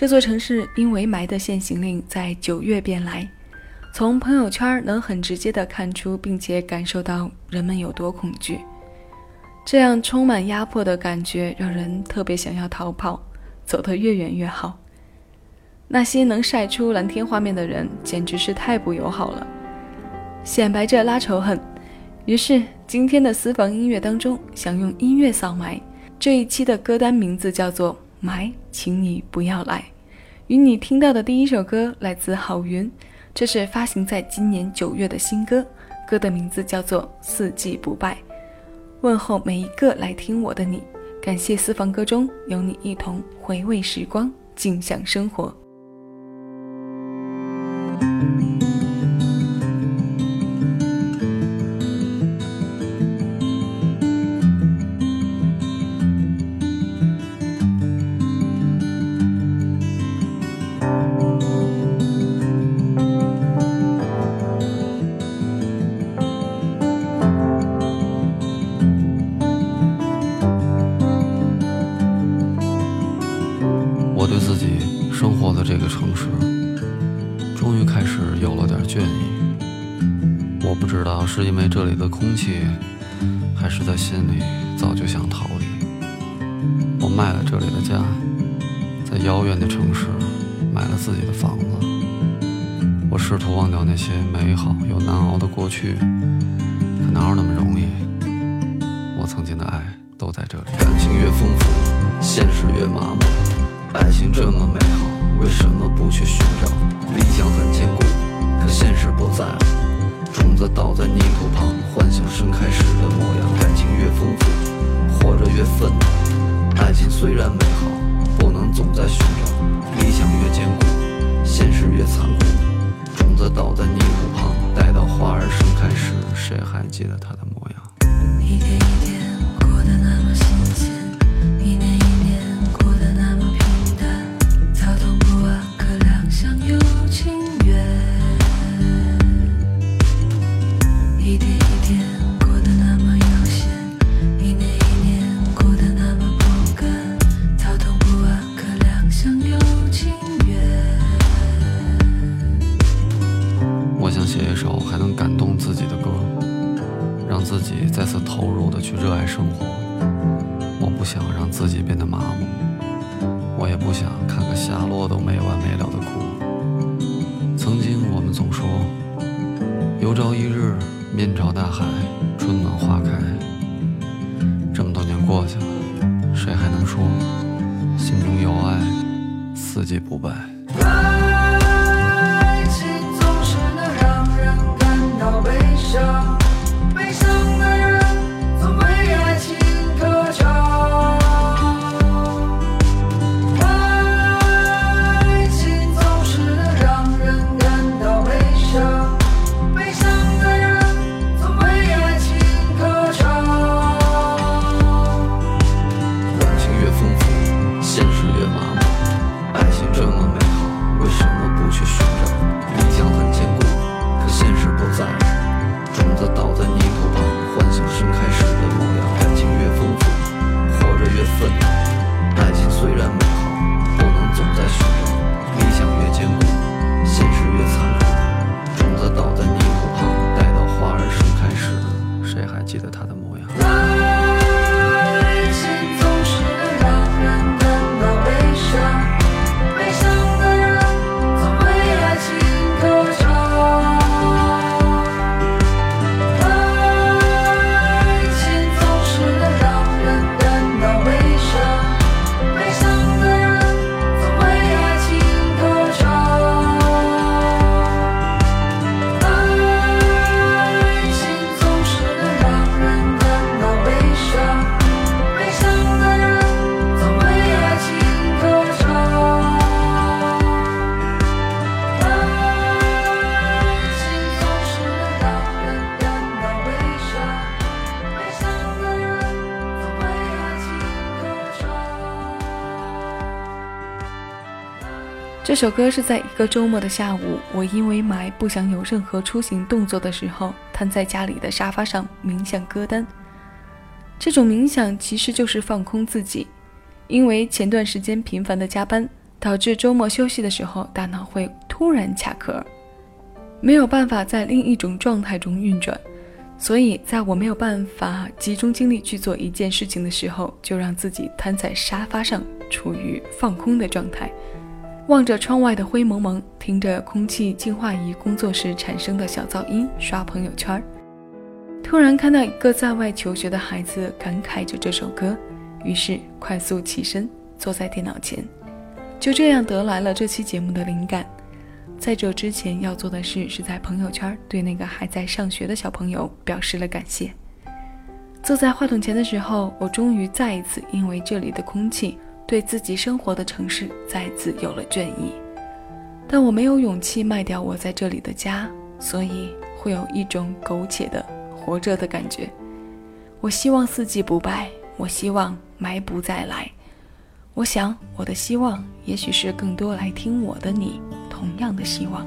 这座城市因为霾的限行令在九月便来，从朋友圈能很直接的看出，并且感受到人们有多恐惧。这样充满压迫的感觉，让人特别想要逃跑，走得越远越好。那些能晒出蓝天画面的人，简直是太不友好了，显摆着拉仇恨。于是今天的私房音乐当中，想用音乐扫霾。这一期的歌单名字叫做《霾，请你不要来》。与你听到的第一首歌来自郝云，这是发行在今年九月的新歌，歌的名字叫做《四季不败》。问候每一个来听我的你，感谢私房歌中有你一同回味时光，静享生活。对自己生活的这个城市，终于开始有了点倦意。我不知道是因为这里的空气，还是在心里早就想逃离？我卖了这里的家，在遥远的城市买了自己的房子。我试图忘掉那些美好又难熬的过去，可哪有那么容易？我曾经的爱都在这里。感情越丰富，现实越麻木。爱情这么美好，为什么不去寻找？理想很坚固，可现实不在了。种子倒在泥土旁，幻想盛开时的模样。感情越丰富，活着越愤怒。爱情虽然美好，不能总在寻找。理想越坚固，现实越残酷。种子倒在泥土旁，待到花儿盛开时，谁还记得它的模样？生活。我不想让自己变得麻木，我也不想看个下落都没完没了的哭。曾经我们总说，有朝一日。面朝大海，春暖花开。这么多年过去了，谁还能说心中有爱，四季不败？首歌是在一个周末的下午，我因为霾不想有任何出行动作的时候，瘫在家里的沙发上冥想歌单。这种冥想其实就是放空自己，因为前段时间频繁的加班，导致周末休息的时候，大脑会突然卡壳，没有办法在另一种状态中运转。所以，在我没有办法集中精力去做一件事情的时候，就让自己瘫在沙发上，处于放空的状态，望着窗外的灰蒙蒙，听着空气净化仪工作时产生的小噪音，刷朋友圈。突然看到一个在外求学的孩子感慨着这首歌，于是快速起身，坐在电脑前，就这样得来了这期节目的灵感。在这之前要做的事是在朋友圈对那个还在上学的小朋友表示了感谢。坐在话筒前的时候，我终于再一次因为这里的空气，对自己生活的城市再次有了倦意。但我没有勇气卖掉我在这里的家，所以会有一种苟且的活着的感觉。我希望四季不败，我希望埋不再来。我想，我的希望也许是更多来听我的你。同样的希望。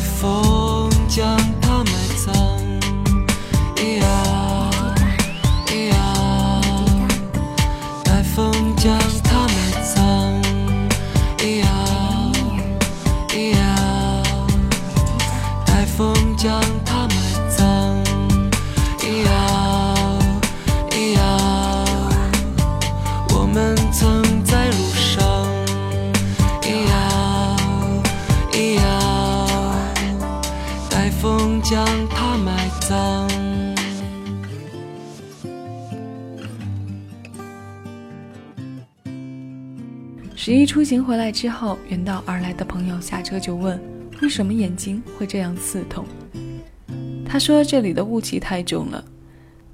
风将。十一出行回来之后，远道而来的朋友下车就问：“为什么眼睛会这样刺痛？”他说：“这里的雾气太重了。”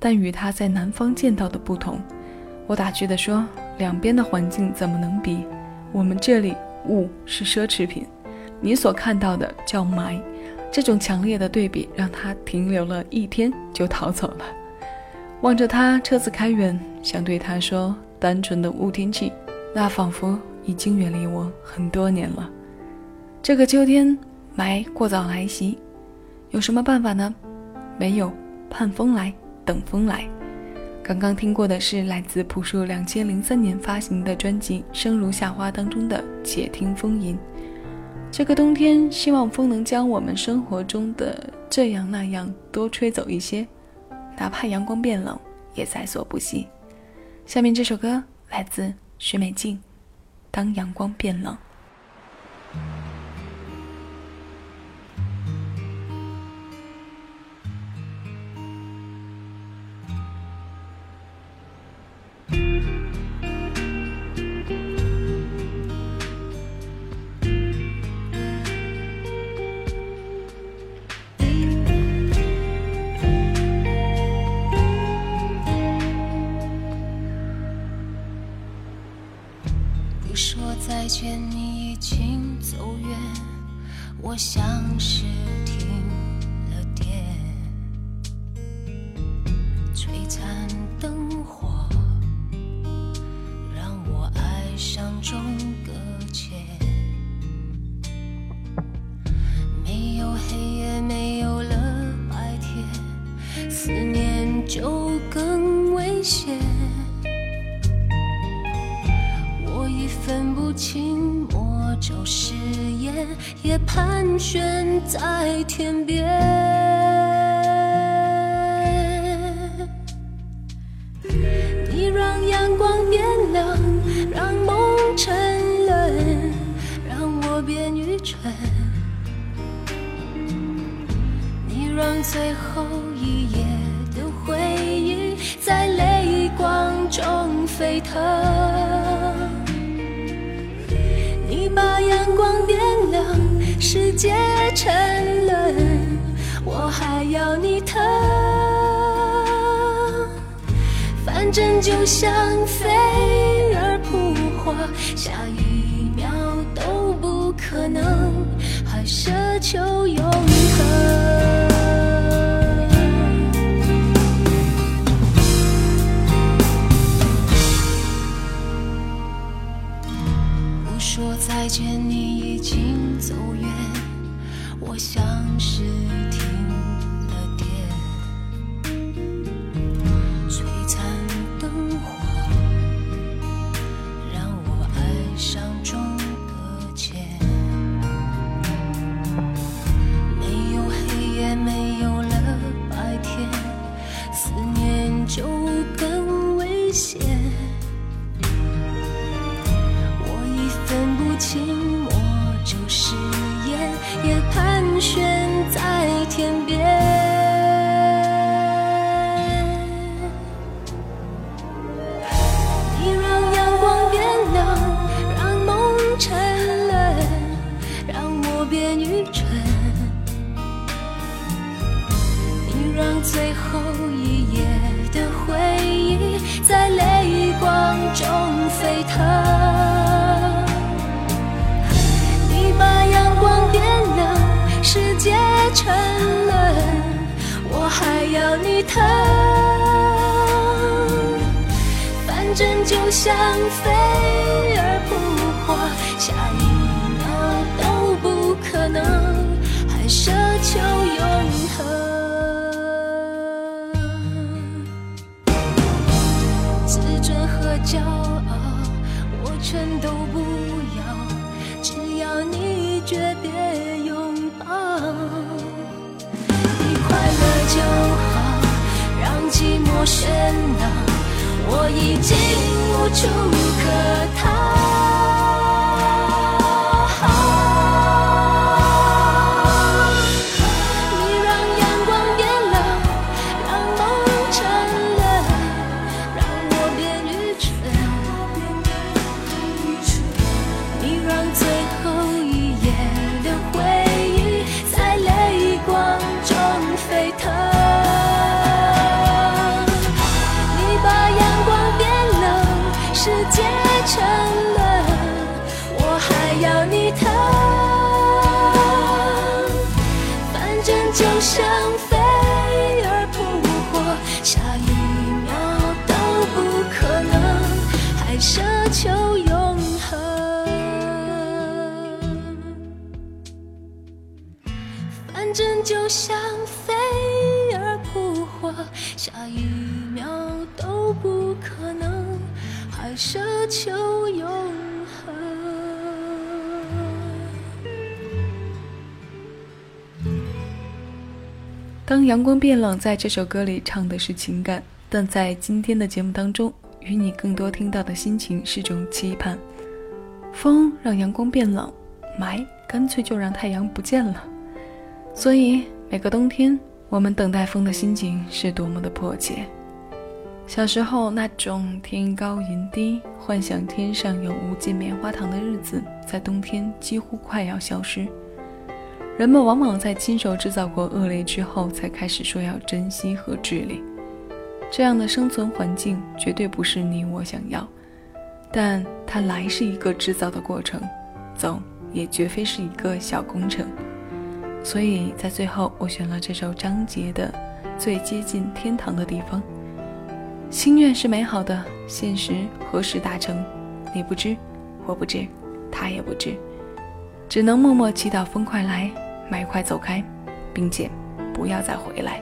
但与他在南方见到的不同，我打趣地说：“两边的环境怎么能比？我们这里雾是奢侈品，你所看到的叫霾。”这种强烈的对比让他停留了一天就逃走了。望着他车子开远，想对他说：“单纯的雾天气，那仿佛……”已经远离我很多年了。这个秋天霾过早来袭，有什么办法呢？没有，盼风来，等风来。刚刚听过的是来自朴树两千零三年发行的专辑《生如夏花》当中的《且听风吟》。这个冬天，希望风能将我们生活中的这样那样多吹走一些，哪怕阳光变冷，也在所不惜。下面这首歌来自许美静，《当阳光变冷》。像是停了电，璀璨灯火让我爱上中搁浅，没有黑夜，没有了白天，思念就更危险。我已分不清魔咒誓言，也盘旋在天边。你让阳光变冷，让梦沉沦，让我变愚蠢。你让最后一页的回忆在泪光中沸腾。光点亮，世界沉沦，我还要你疼。反正就像飞蛾扑火，下一秒都不可能，还奢求永恒。不说再见，你走远，我像是沉沦，我还要你疼。反正就像飞我已经无处可逃。就像飞蛾扑火，下一秒都不可能，还奢求永恒。当阳光变冷，在这首歌里唱的是情感，但在今天的节目当中，与你更多听到的心情是种期盼。风让阳光变冷，霾干脆就让太阳不见了。所以每个冬天，我们等待风的心情是多么的迫切。小时候那种天高云低，幻想天上有无尽棉花糖的日子，在冬天几乎快要消失。人们往往在亲手制造过恶劣之后，才开始说要珍惜和治理。这样的生存环境绝对不是你我想要，但它来是一个制造的过程，走也绝非是一个小工程。所以在最后，我选了这首张杰的《最接近天堂的地方》。心愿是美好的，现实何时达成？你不知，我不知，他也不知，只能默默祈祷风快来，麦快走开，并且不要再回来。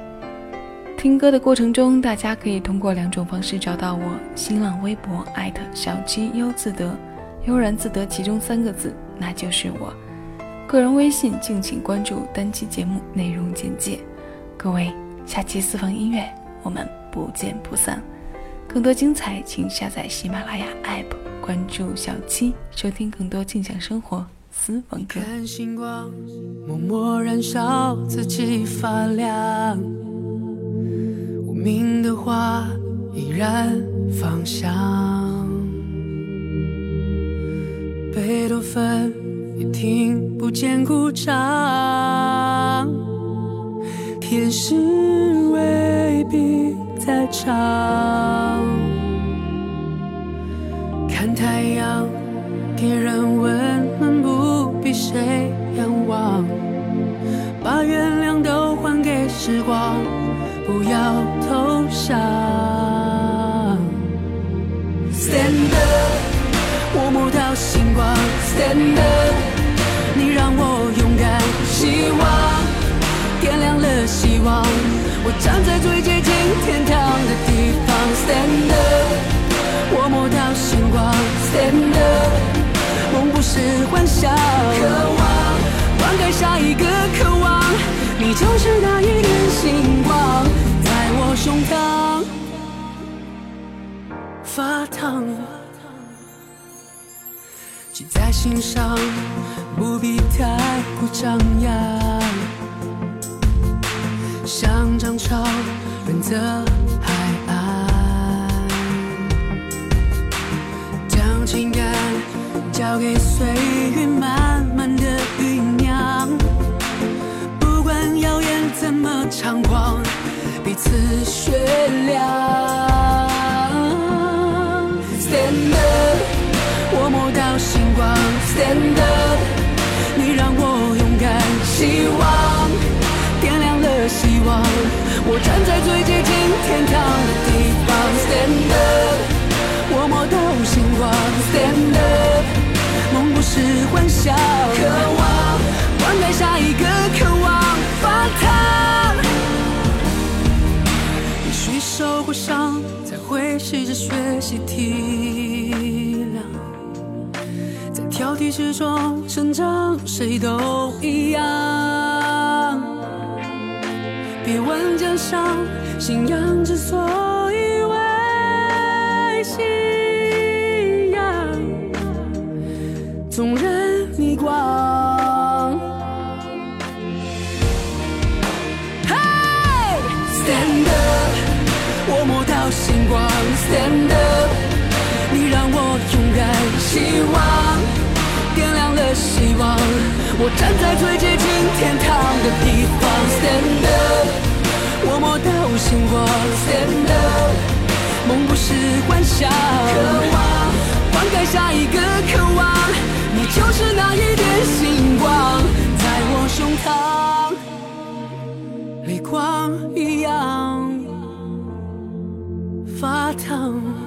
听歌的过程中，大家可以通过两种方式找到我：新浪微博艾特小七优自得，悠然自得其中三个字，那就是我。个人微信敬请关注单期节目内容简介。各位，下期私房音乐，我们不见不散。更多精彩，请下载喜马拉雅 APP，关注小七，收听更多静享生活私房歌。看星光，默默燃烧，自己发亮。无名的花依然芳香，贝多芬听不见鼓掌，天使未必在场。看太阳，给人温暖，不必谁仰望。把原谅都还给时光，不要投降。Stand up，我摸到星光。Stand up，希望。我站在最接近天堂的地方。Stand up，我摸到星光。Stand up，梦不是幻想，渴望灌溉下一个渴望。你就是那一点星光，在我胸膛发烫。记在心上，不必太过张扬。像涨潮润泽海岸，将情感交给岁月，慢慢的酝酿。不管谣言怎么猖狂，彼此雪亮。Stand up，我摸到星光。Stand up，你让我勇敢，希望。我站在最接近天堂的地方。Stand up，我摸到星光。Stand up，梦不是幻想，渴望灌溉下一个渴望发烫。也许受过伤，才会试着学习体谅。在挑剔之中成长，谁都一样。别问肩上信仰之所以为信仰，纵然逆光。嘿，Stand up，我摸到星光。Stand up，你让我勇敢，希望点亮了希望。我站在最接近天堂的地方。星光，Stand up，梦不是幻想，渴望，灌溉下一个渴望，你就是那一点星光，在我胸膛，泪光一样发烫。